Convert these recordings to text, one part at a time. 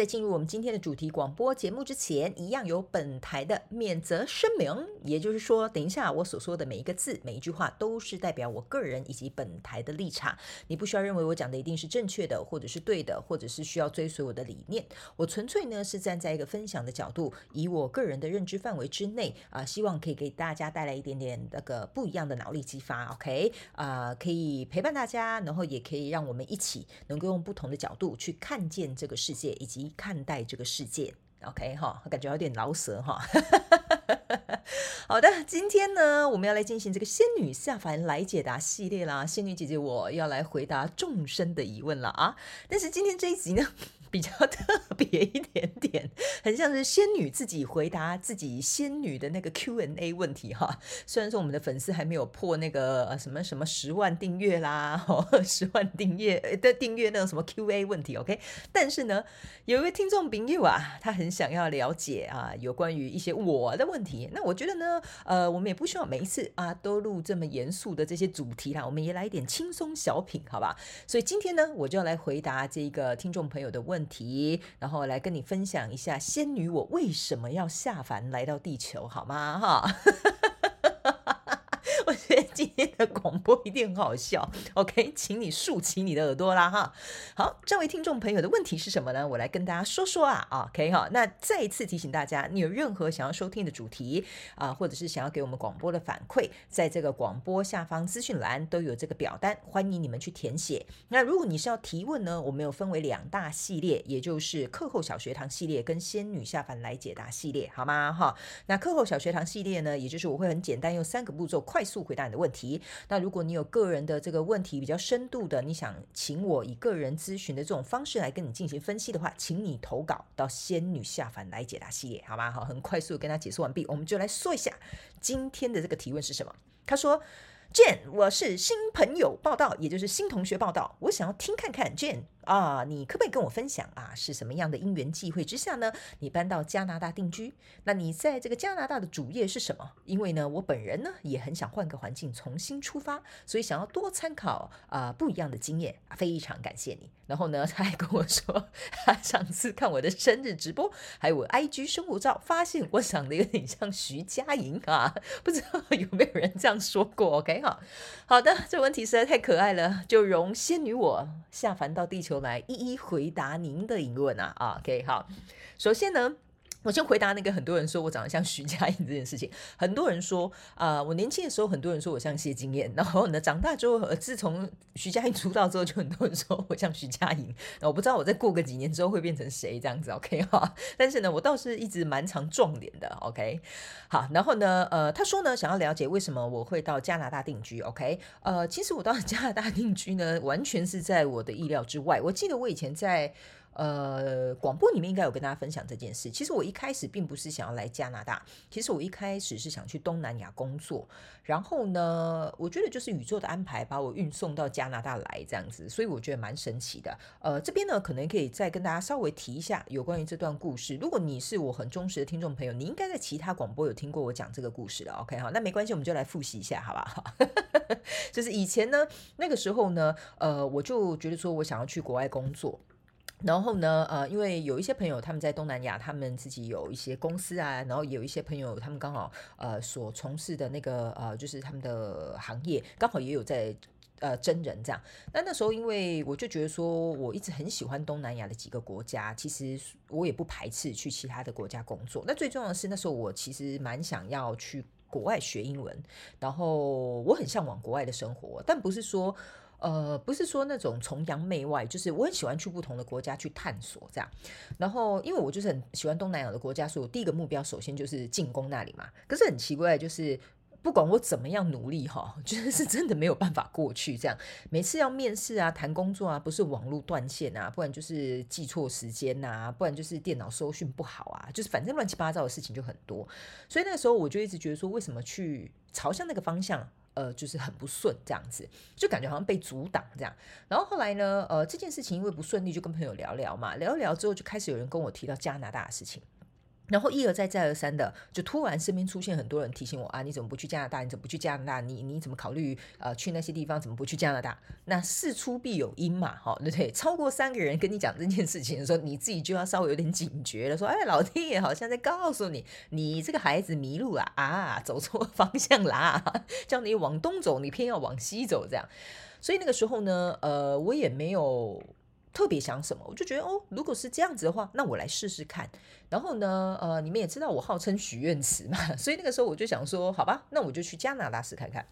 在进入我们今天的主题广播节目之前，一样有本台的免责声明，也就是说，等一下我所说的每一个字、每一句话都是代表我个人以及本台的立场，你不需要认为我讲的一定是正确的，或者是对的，或者是需要追随我的理念。我纯粹呢是站在一个分享的角度，以我个人的认知范围之内啊，希望可以给大家带来一点点那个不一样的脑力激发。OK 啊，可以陪伴大家，然后也可以让我们一起能够用不同的角度去看见这个世界，以及。看待这个世界，OK 哈，感觉有点老舌哈。好的，今天呢，我们要来进行这个仙女下凡来解答系列啦。仙女姐姐，我要来回答众生的疑问了啊。但是今天这一集呢？比较 特别一点点，很像是仙女自己回答自己仙女的那个 Q&A 问题哈。虽然说我们的粉丝还没有破那个什么什么十万订阅啦，哦，十万订阅的订阅那种什么 Q&A 问题，OK。但是呢，有一位听众朋友啊，他很想要了解啊，有关于一些我的问题。那我觉得呢，呃，我们也不需要每一次啊都录这么严肃的这些主题啦，我们也来一点轻松小品，好吧？所以今天呢，我就要来回答这个听众朋友的问。问题，然后来跟你分享一下仙女我为什么要下凡来到地球，好吗？哈。今天的广播一定很好笑，OK，请你竖起你的耳朵啦哈。好，这位听众朋友的问题是什么呢？我来跟大家说说啊，OK 哈。那再一次提醒大家，你有任何想要收听的主题啊，或者是想要给我们广播的反馈，在这个广播下方资讯栏都有这个表单，欢迎你们去填写。那如果你是要提问呢，我们有分为两大系列，也就是课后小学堂系列跟仙女下凡来解答系列，好吗？哈，那课后小学堂系列呢，也就是我会很简单用三个步骤快。速回答你的问题。那如果你有个人的这个问题比较深度的，你想请我以个人咨询的这种方式来跟你进行分析的话，请你投稿到仙女下凡来解答系列，好吗？好，很快速跟他解释完毕，我们就来说一下今天的这个提问是什么。他说：“Jane，我是新朋友报道，也就是新同学报道，我想要听看看 Jane。”啊，你可不可以跟我分享啊？是什么样的因缘际会之下呢？你搬到加拿大定居？那你在这个加拿大的主业是什么？因为呢，我本人呢也很想换个环境，重新出发，所以想要多参考啊不一样的经验。非常感谢你。然后呢，他还跟我说，他上次看我的生日直播，还有我 IG 生活照，发现我长得有点像徐佳莹啊，不知道有没有人这样说过？OK 哈，好的，这问题实在太可爱了，就容仙女我下凡到地球。就来一一回答您的疑问啊啊，OK，好，首先呢。我先回答那个很多人说我长得像徐佳莹这件事情。很多人说啊，我年轻的时候很多人说我像谢金燕，然后呢，长大之后，自从徐佳莹出道之后，就很多人说我像徐佳莹。我不知道我再过个几年之后会变成谁这样子，OK 哈？但是呢，我倒是一直蛮常撞脸的，OK。好，然后呢，呃，他说呢，想要了解为什么我会到加拿大定居，OK？呃，其实我到加拿大定居呢，完全是在我的意料之外。我记得我以前在。呃，广播里面应该有跟大家分享这件事。其实我一开始并不是想要来加拿大，其实我一开始是想去东南亚工作。然后呢，我觉得就是宇宙的安排把我运送到加拿大来这样子，所以我觉得蛮神奇的。呃，这边呢可能可以再跟大家稍微提一下有关于这段故事。如果你是我很忠实的听众朋友，你应该在其他广播有听过我讲这个故事的。OK 好，那没关系，我们就来复习一下，好不好？就是以前呢，那个时候呢，呃，我就觉得说我想要去国外工作。然后呢，呃，因为有一些朋友他们在东南亚，他们自己有一些公司啊，然后有一些朋友他们刚好呃所从事的那个呃就是他们的行业刚好也有在呃真人这样。那那时候因为我就觉得说我一直很喜欢东南亚的几个国家，其实我也不排斥去其他的国家工作。那最重要的是那时候我其实蛮想要去国外学英文，然后我很向往国外的生活，但不是说。呃，不是说那种崇洋媚外，就是我很喜欢去不同的国家去探索这样。然后，因为我就是很喜欢东南亚的国家，所以我第一个目标首先就是进攻那里嘛。可是很奇怪，就是不管我怎么样努力哈，就是是真的没有办法过去。这样每次要面试啊、谈工作啊，不是网络断线啊，不然就是记错时间呐，不然就是电脑收讯不好啊，就是反正乱七八糟的事情就很多。所以那时候我就一直觉得说，为什么去朝向那个方向，呃，就是很不顺，这样子就感觉好像被阻挡这样。然后后来呢，呃，这件事情因为不顺利，就跟朋友聊聊嘛，聊一聊之后，就开始有人跟我提到加拿大的事情。然后一而再再而三的，就突然身边出现很多人提醒我啊，你怎么不去加拿大？你怎么不去加拿大？你你怎么考虑呃去那些地方？怎么不去加拿大？那事出必有因嘛，哈，对不对？超过三个人跟你讲这件事情的时候，你自己就要稍微有点警觉了，说，哎，老天爷好像在告诉你，你这个孩子迷路了啊，走错 方向啦，叫你往东走，你偏要往西走，这样。所以那个时候呢，呃，我也没有。特别想什么，我就觉得哦，如果是这样子的话，那我来试试看。然后呢，呃，你们也知道我号称许愿池嘛，所以那个时候我就想说，好吧，那我就去加拿大试看看。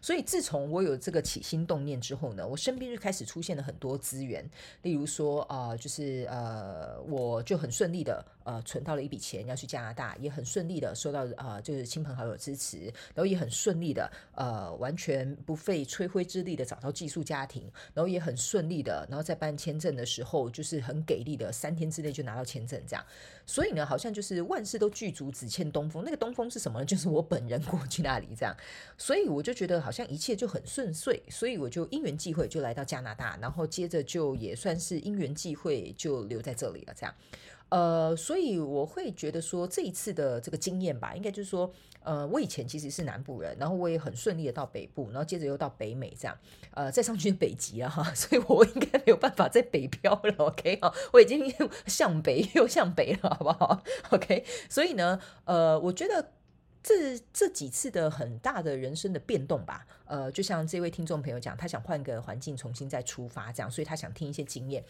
所以自从我有这个起心动念之后呢，我身边就开始出现了很多资源，例如说呃，就是呃，我就很顺利的呃存到了一笔钱要去加拿大，也很顺利的收到啊就是亲朋好友支持，然后也很顺利的呃完全不费吹灰之力的找到寄宿家庭，然后也很顺利的，然后在办签证的时候就是很给力的，三天之内就拿到签证这样。所以所以呢，好像就是万事都具足，只欠东风。那个东风是什么呢？就是我本人过去那里这样。所以我就觉得好像一切就很顺遂，所以我就因缘际会就来到加拿大，然后接着就也算是因缘际会就留在这里了这样。呃，所以我会觉得说这一次的这个经验吧，应该就是说，呃，我以前其实是南部人，然后我也很顺利的到北部，然后接着又到北美这样，呃，再上去北极了哈，所以我应该没有办法再北漂了，OK 哈，我已经向北又向北了，好不好？OK，所以呢，呃，我觉得这这几次的很大的人生的变动吧，呃，就像这位听众朋友讲，他想换个环境重新再出发这样，所以他想听一些经验。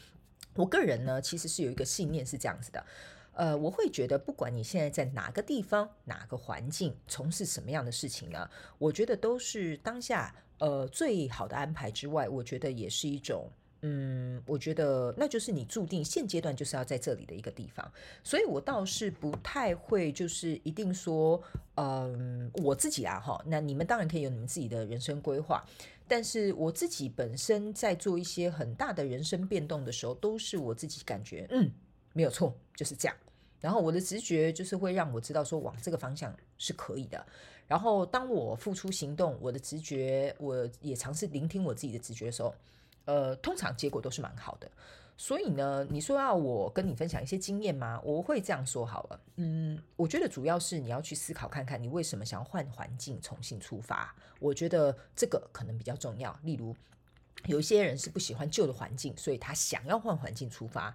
我个人呢，其实是有一个信念是这样子的，呃，我会觉得不管你现在在哪个地方、哪个环境，从事什么样的事情呢，我觉得都是当下呃最好的安排之外，我觉得也是一种，嗯，我觉得那就是你注定现阶段就是要在这里的一个地方，所以我倒是不太会就是一定说，嗯，我自己啊哈，那你们当然可以有你们自己的人生规划。但是我自己本身在做一些很大的人生变动的时候，都是我自己感觉，嗯，没有错，就是这样。然后我的直觉就是会让我知道说往这个方向是可以的。然后当我付出行动，我的直觉，我也尝试聆听我自己的直觉的时候，呃，通常结果都是蛮好的。所以呢，你说要我跟你分享一些经验吗？我会这样说好了。嗯，我觉得主要是你要去思考看看，你为什么想要换环境重新出发。我觉得这个可能比较重要。例如，有一些人是不喜欢旧的环境，所以他想要换环境出发。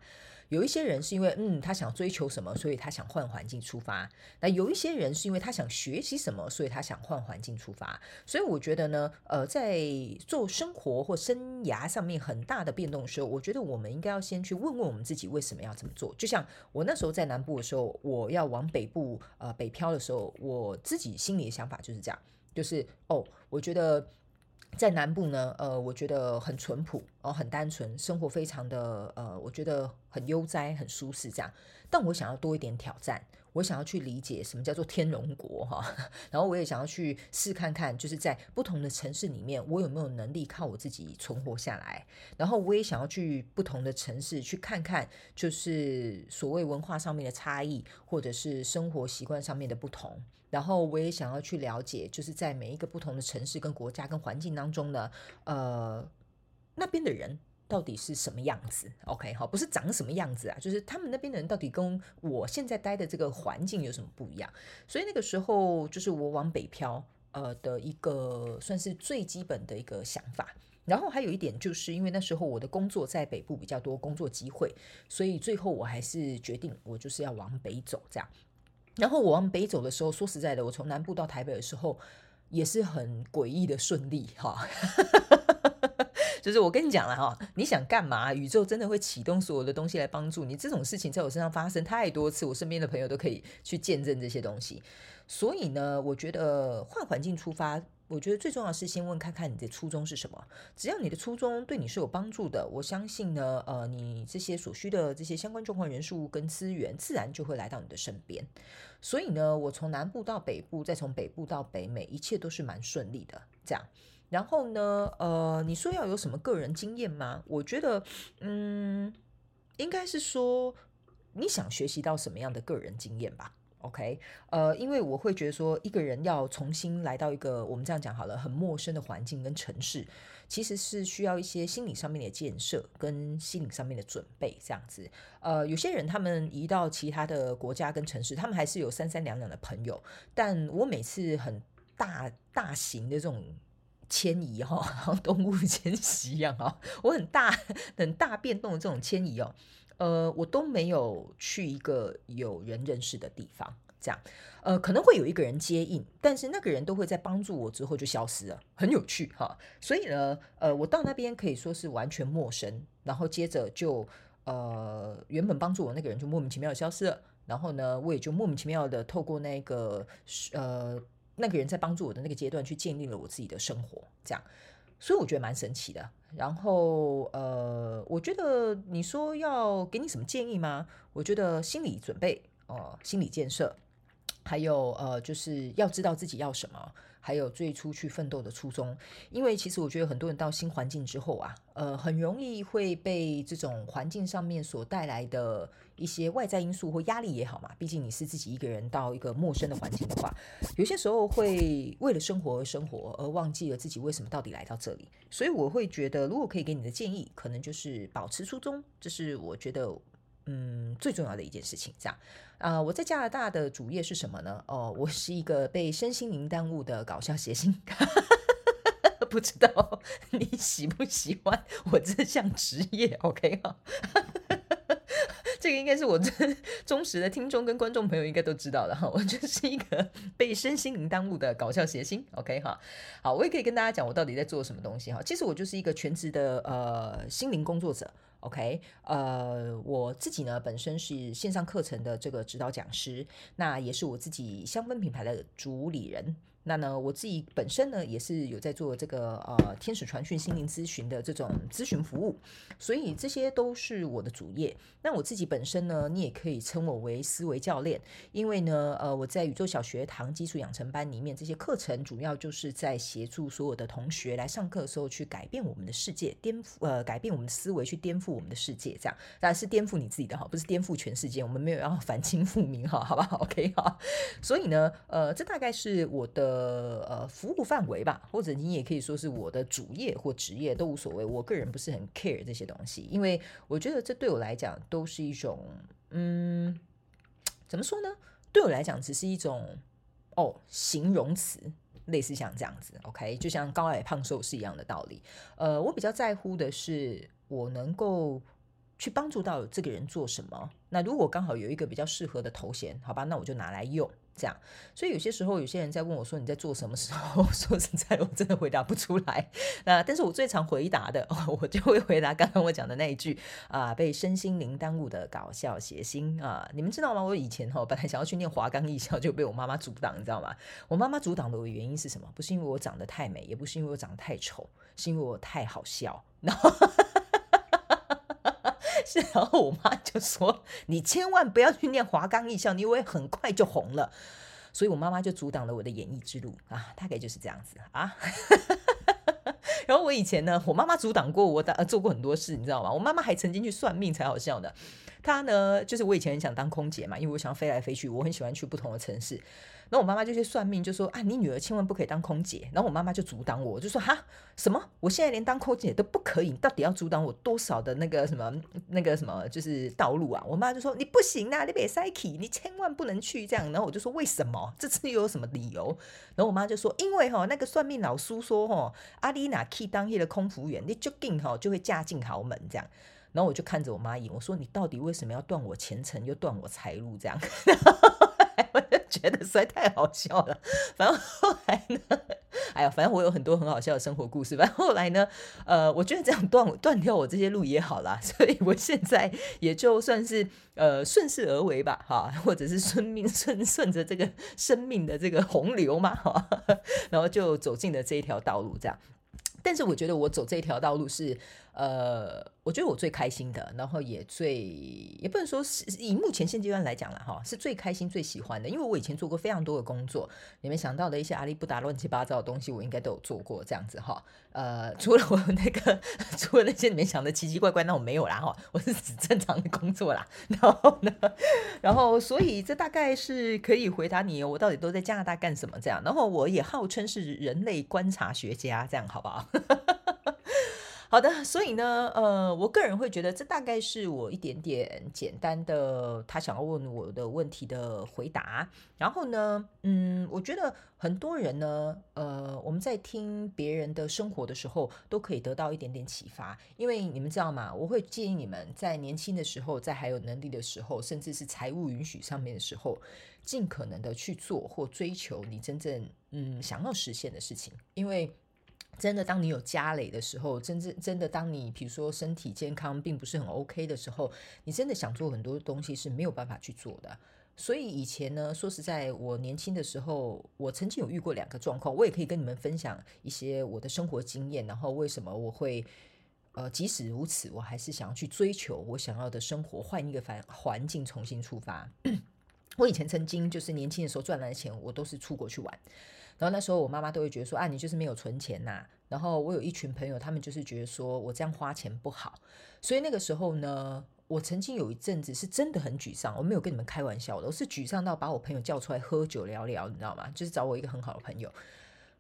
有一些人是因为嗯，他想追求什么，所以他想换环境出发。那有一些人是因为他想学习什么，所以他想换环境出发。所以我觉得呢，呃，在做生活或生涯上面很大的变动的时候，我觉得我们应该要先去问问我们自己为什么要这么做。就像我那时候在南部的时候，我要往北部呃北漂的时候，我自己心里的想法就是这样，就是哦，我觉得。在南部呢，呃，我觉得很淳朴，哦，很单纯，生活非常的，呃，我觉得很悠哉，很舒适这样。但我想要多一点挑战，我想要去理解什么叫做天龙国哈，然后我也想要去试看看，就是在不同的城市里面，我有没有能力靠我自己存活下来。然后我也想要去不同的城市去看看，就是所谓文化上面的差异，或者是生活习惯上面的不同。然后我也想要去了解，就是在每一个不同的城市、跟国家、跟环境当中呢，呃，那边的人到底是什么样子？OK，好，不是长什么样子啊，就是他们那边的人到底跟我现在待的这个环境有什么不一样？所以那个时候就是我往北漂，呃的一个算是最基本的一个想法。然后还有一点就是因为那时候我的工作在北部比较多工作机会，所以最后我还是决定我就是要往北走，这样。然后我往北走的时候，说实在的，我从南部到台北的时候也是很诡异的顺利哈。就是我跟你讲了哈，你想干嘛，宇宙真的会启动所有的东西来帮助你。这种事情在我身上发生太多次，我身边的朋友都可以去见证这些东西。所以呢，我觉得换环境出发我觉得最重要是先问看看你的初衷是什么。只要你的初衷对你是有帮助的，我相信呢，呃，你这些所需的这些相关状况人数跟资源，自然就会来到你的身边。所以呢，我从南部到北部，再从北部到北美，一切都是蛮顺利的。这样，然后呢，呃，你说要有什么个人经验吗？我觉得，嗯，应该是说你想学习到什么样的个人经验吧。OK，呃，因为我会觉得说，一个人要重新来到一个我们这样讲好了，很陌生的环境跟城市，其实是需要一些心理上面的建设跟心理上面的准备这样子。呃，有些人他们移到其他的国家跟城市，他们还是有三三两两的朋友，但我每次很大大型的这种迁移哈，像 动物迁徙一样哈，我很大 很大变动的这种迁移哦。呃，我都没有去一个有人认识的地方，这样，呃，可能会有一个人接应，但是那个人都会在帮助我之后就消失了，很有趣哈。所以呢，呃，我到那边可以说是完全陌生，然后接着就，呃，原本帮助我那个人就莫名其妙的消失了，然后呢，我也就莫名其妙的透过那个，呃，那个人在帮助我的那个阶段去建立了我自己的生活，这样。所以我觉得蛮神奇的。然后，呃，我觉得你说要给你什么建议吗？我觉得心理准备，哦，心理建设，还有呃，就是要知道自己要什么。还有最初去奋斗的初衷，因为其实我觉得很多人到新环境之后啊，呃，很容易会被这种环境上面所带来的一些外在因素或压力也好嘛。毕竟你是自己一个人到一个陌生的环境的话，有些时候会为了生活而生活，而忘记了自己为什么到底来到这里。所以我会觉得，如果可以给你的建议，可能就是保持初衷，这是我觉得。嗯，最重要的一件事情，这样啊，我在加拿大的主业是什么呢？哦，我是一个被身心灵耽误的搞笑谐星，不知道 你喜不喜欢我这项职业？OK 哈。这个应该是我这 忠实的听众跟观众朋友应该都知道的哈，我就是一个 被身心灵耽误的搞笑谐星，OK 哈，好，我也可以跟大家讲我到底在做什么东西哈，其实我就是一个全职的呃心灵工作者，OK，呃，我自己呢本身是线上课程的这个指导讲师，那也是我自己香氛品牌的主理人。那呢，我自己本身呢也是有在做这个呃天使传讯心灵咨询的这种咨询服务，所以这些都是我的主业。那我自己本身呢，你也可以称我为思维教练，因为呢，呃，我在宇宙小学堂基础养成班里面，这些课程主要就是在协助所有的同学来上课的时候去改变我们的世界，颠覆呃改变我们的思维，去颠覆我们的世界，这样当然是颠覆你自己的哈，不是颠覆全世界。我们没有要反 清复明哈，好不好？OK 哈。所以呢，呃，这大概是我的。呃呃，服务范围吧，或者你也可以说是我的主业或职业都无所谓。我个人不是很 care 这些东西，因为我觉得这对我来讲都是一种，嗯，怎么说呢？对我来讲只是一种哦形容词，类似像这样子。OK，就像高矮胖瘦是一样的道理。呃，我比较在乎的是我能够去帮助到这个人做什么。那如果刚好有一个比较适合的头衔，好吧，那我就拿来用。这样，所以有些时候有些人在问我说你在做什么时候，说实在，我真的回答不出来。那但是我最常回答的，我就会回答刚刚我讲的那一句啊，被身心灵耽误的搞笑谐星啊，你们知道吗？我以前哈本来想要去念华冈艺校，就被我妈妈阻挡，你知道吗？我妈妈阻挡的原因是什么？不是因为我长得太美，也不是因为我长得太丑，是因为我太好笑。是，然后我妈就说：“你千万不要去念华冈艺校，你会很快就红了。”所以，我妈妈就阻挡了我的演艺之路啊，大概就是这样子啊。然后我以前呢，我妈妈阻挡过我，的做过很多事，你知道吗？我妈妈还曾经去算命，才好笑的。她呢，就是我以前很想当空姐嘛，因为我想飞来飞去，我很喜欢去不同的城市。然后我妈妈就去算命，就说啊，你女儿千万不可以当空姐。然后我妈妈就阻挡我，就说哈，什么？我现在连当空姐都不可以，你到底要阻挡我多少的那个什么那个什么就是道路啊？我妈就说你不行啊，你别塞 k 你千万不能去这样。然后我就说为什么？这次又有什么理由？然后我妈就说，因为哈那个算命老叔说哈，阿丽娜替当夜的空服员，你就进哈就会嫁进豪门这样。然后我就看着我妈演，我说你到底为什么要断我前程又断我财路这样？我就觉得实在太好笑了。反正后来呢，哎呀，反正我有很多很好笑的生活故事。反正后来呢，呃，我觉得这样断断掉我这些路也好啦，所以我现在也就算是呃顺势而为吧，哈，或者是顺命顺顺着这个生命的这个洪流嘛，哈，然后就走进了这一条道路，这样。但是我觉得我走这条道路是。呃，我觉得我最开心的，然后也最也不能说是以目前现阶段来讲了哈，是最开心、最喜欢的。因为我以前做过非常多的工作，你们想到的一些阿里不达乱七八糟的东西，我应该都有做过这样子哈。呃，除了我那个，除了那些你们想的奇奇怪怪，那我没有啦哈。我是指正常的工作啦。然后呢，然后所以这大概是可以回答你，我到底都在加拿大干什么这样。然后我也号称是人类观察学家，这样好不好？好的，所以呢，呃，我个人会觉得这大概是我一点点简单的他想要问我的问题的回答。然后呢，嗯，我觉得很多人呢，呃，我们在听别人的生活的时候，都可以得到一点点启发。因为你们知道吗？我会建议你们在年轻的时候，在还有能力的时候，甚至是财务允许上面的时候，尽可能的去做或追求你真正嗯想要实现的事情，因为。真的，当你有家累的时候，真正真的，当你比如说身体健康并不是很 OK 的时候，你真的想做很多东西是没有办法去做的。所以以前呢，说实在，我年轻的时候，我曾经有遇过两个状况，我也可以跟你们分享一些我的生活经验。然后为什么我会呃，即使如此，我还是想要去追求我想要的生活，换一个环环境重新出发。我以前曾经就是年轻的时候赚来的钱，我都是出国去玩。然后那时候我妈妈都会觉得说啊，你就是没有存钱呐。然后我有一群朋友，他们就是觉得说我这样花钱不好。所以那个时候呢，我曾经有一阵子是真的很沮丧。我没有跟你们开玩笑，我是沮丧到把我朋友叫出来喝酒聊聊，你知道吗？就是找我一个很好的朋友。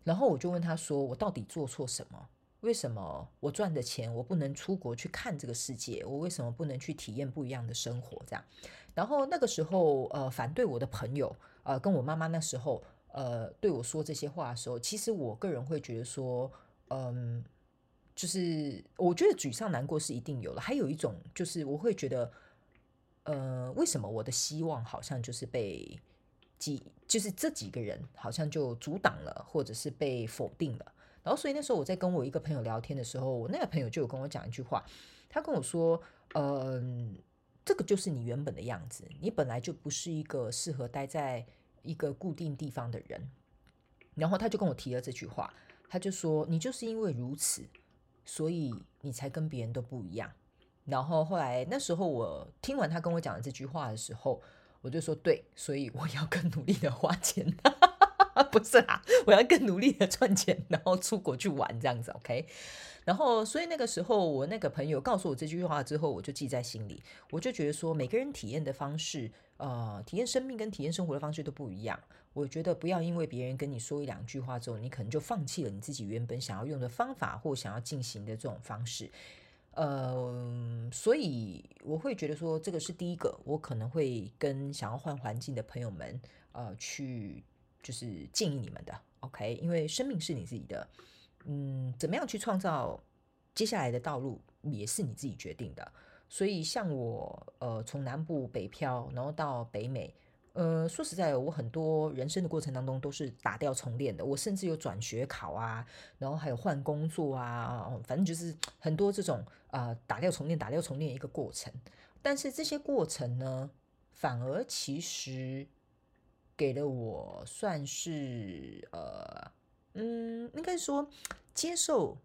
然后我就问他说，我到底做错什么？为什么我赚的钱我不能出国去看这个世界？我为什么不能去体验不一样的生活？这样。然后那个时候，呃，反对我的朋友，呃，跟我妈妈那时候。呃，对我说这些话的时候，其实我个人会觉得说，嗯，就是我觉得沮丧、难过是一定有的。还有一种就是，我会觉得，呃，为什么我的希望好像就是被几，就是这几个人好像就阻挡了，或者是被否定了。然后，所以那时候我在跟我一个朋友聊天的时候，我那个朋友就有跟我讲一句话，他跟我说，嗯，这个就是你原本的样子，你本来就不是一个适合待在。一个固定地方的人，然后他就跟我提了这句话，他就说：“你就是因为如此，所以你才跟别人都不一样。”然后后来那时候我听完他跟我讲的这句话的时候，我就说：“对，所以我要更努力的花钱，不是啦，我要更努力的赚钱，然后出国去玩这样子，OK。”然后所以那个时候我那个朋友告诉我这句话之后，我就记在心里，我就觉得说每个人体验的方式。呃，体验生命跟体验生活的方式都不一样。我觉得不要因为别人跟你说一两句话之后，你可能就放弃了你自己原本想要用的方法或想要进行的这种方式。呃，所以我会觉得说，这个是第一个，我可能会跟想要换环境的朋友们，呃，去就是建议你们的，OK？因为生命是你自己的，嗯，怎么样去创造接下来的道路，也是你自己决定的。所以，像我，呃，从南部北漂，然后到北美，呃，说实在，我很多人生的过程当中都是打掉重练的。我甚至有转学考啊，然后还有换工作啊，反正就是很多这种啊打掉重练、打掉重练一个过程。但是这些过程呢，反而其实给了我算是呃，嗯，应该说接受。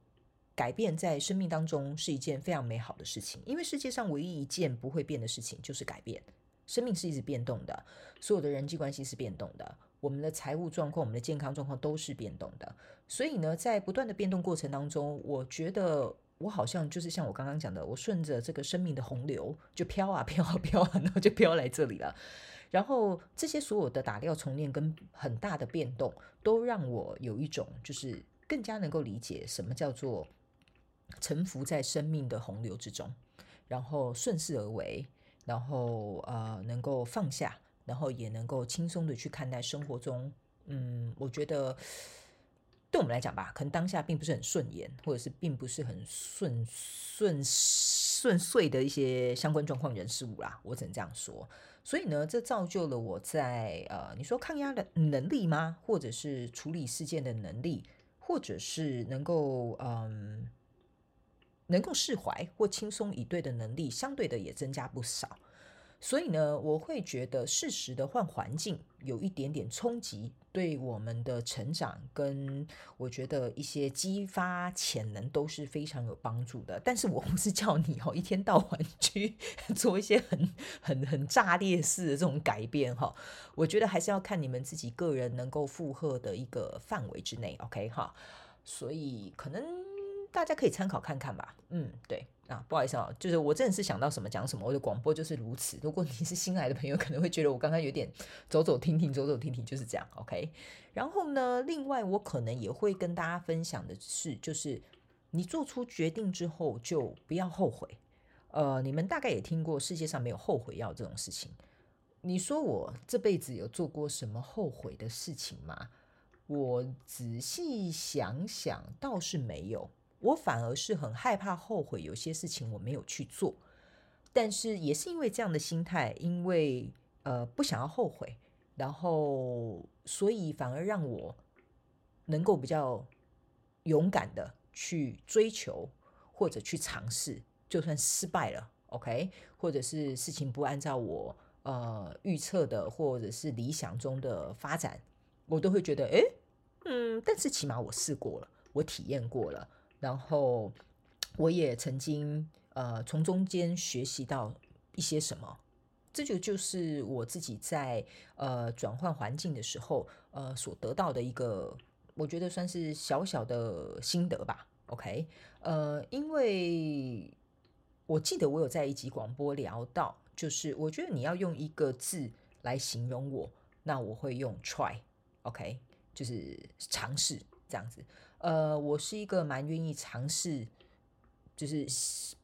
改变在生命当中是一件非常美好的事情，因为世界上唯一一件不会变的事情就是改变。生命是一直变动的，所有的人际关系是变动的，我们的财务状况、我们的健康状况都是变动的。所以呢，在不断的变动过程当中，我觉得我好像就是像我刚刚讲的，我顺着这个生命的洪流就飘啊飘啊飘啊，然后就飘来这里了。然后这些所有的打掉重练跟很大的变动，都让我有一种就是更加能够理解什么叫做。沉浮在生命的洪流之中，然后顺势而为，然后呃能够放下，然后也能够轻松的去看待生活中，嗯，我觉得对我们来讲吧，可能当下并不是很顺眼，或者是并不是很顺顺顺遂的一些相关状况人事物啦，我只能这样说。所以呢，这造就了我在呃，你说抗压的能力吗？或者是处理事件的能力？或者是能够嗯能够释怀或轻松以对的能力，相对的也增加不少。所以呢，我会觉得适时的换环境有一点点冲击，对我们的成长跟我觉得一些激发潜能都是非常有帮助的。但是我不是叫你哦一天到晚 去做一些很很很炸裂式的这种改变哈。我觉得还是要看你们自己个人能够负荷的一个范围之内，OK 哈。所以可能大家可以参考看看吧。嗯，对。啊，不好意思啊，就是我真的是想到什么讲什么，我的广播就是如此。如果你是新来的朋友，可能会觉得我刚刚有点走走停停，走走停停，就是这样。OK，然后呢，另外我可能也会跟大家分享的是，就是你做出决定之后就不要后悔。呃，你们大概也听过世界上没有后悔药这种事情。你说我这辈子有做过什么后悔的事情吗？我仔细想想，倒是没有。我反而是很害怕后悔，有些事情我没有去做，但是也是因为这样的心态，因为呃不想要后悔，然后所以反而让我能够比较勇敢的去追求或者去尝试，就算失败了，OK，或者是事情不按照我呃预测的或者是理想中的发展，我都会觉得，哎，嗯，但是起码我试过了，我体验过了。然后我也曾经呃从中间学习到一些什么，这就就是我自己在呃转换环境的时候呃所得到的一个，我觉得算是小小的心得吧。OK，呃，因为我记得我有在一集广播聊到，就是我觉得你要用一个字来形容我，那我会用 try，OK，就是尝试这样子。呃，我是一个蛮愿意尝试，就是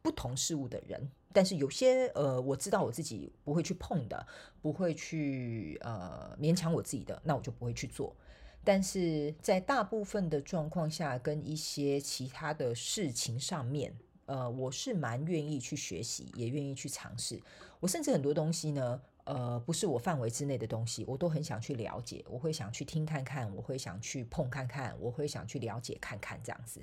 不同事物的人。但是有些呃，我知道我自己不会去碰的，不会去呃勉强我自己的，那我就不会去做。但是在大部分的状况下，跟一些其他的事情上面，呃，我是蛮愿意去学习，也愿意去尝试。我甚至很多东西呢。呃，不是我范围之内的东西，我都很想去了解。我会想去听看看，我会想去碰看看，我会想去了解看看这样子。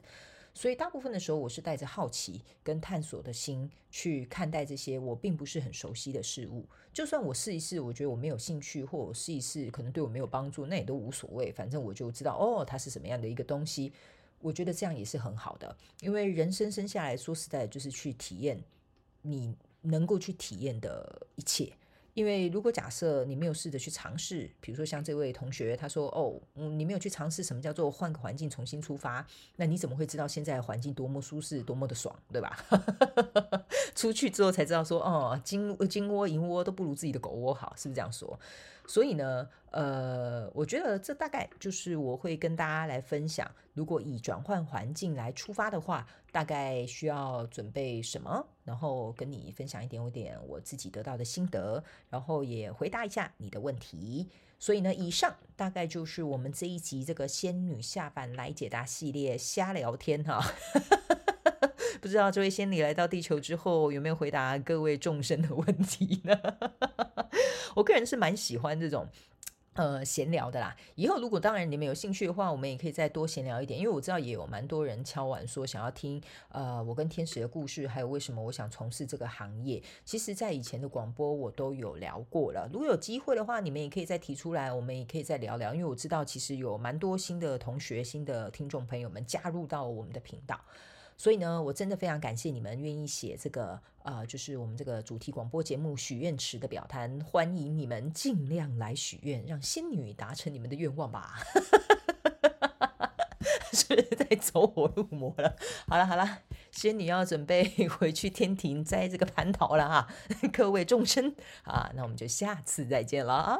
所以大部分的时候，我是带着好奇跟探索的心去看待这些我并不是很熟悉的事物。就算我试一试，我觉得我没有兴趣，或我试一试可能对我没有帮助，那也都无所谓。反正我就知道哦，它是什么样的一个东西。我觉得这样也是很好的，因为人生生下来说实在就是去体验你能够去体验的一切。因为如果假设你没有试着去尝试，比如说像这位同学，他说：“哦，嗯，你没有去尝试什么叫做换个环境重新出发，那你怎么会知道现在环境多么舒适，多么的爽，对吧？出去之后才知道说，哦，金金窝银窝都不如自己的狗窝好，是不是这样说？”所以呢，呃，我觉得这大概就是我会跟大家来分享，如果以转换环境来出发的话，大概需要准备什么，然后跟你分享一点我点我自己得到的心得，然后也回答一下你的问题。所以呢，以上大概就是我们这一集这个仙女下凡来解答系列瞎聊天哈。不知道这位仙女来到地球之后有没有回答各位众生的问题呢？我个人是蛮喜欢这种呃闲聊的啦。以后如果当然你们有兴趣的话，我们也可以再多闲聊一点。因为我知道也有蛮多人敲碗说想要听呃我跟天使的故事，还有为什么我想从事这个行业。其实，在以前的广播我都有聊过了。如果有机会的话，你们也可以再提出来，我们也可以再聊聊。因为我知道其实有蛮多新的同学、新的听众朋友们加入到我们的频道。所以呢，我真的非常感谢你们愿意写这个，呃，就是我们这个主题广播节目许愿池的表单，欢迎你们尽量来许愿，让仙女达成你们的愿望吧。是在走火入魔了。好了好了，仙女要准备 回去天庭摘这个蟠桃了哈，各位众生啊，那我们就下次再见了啊。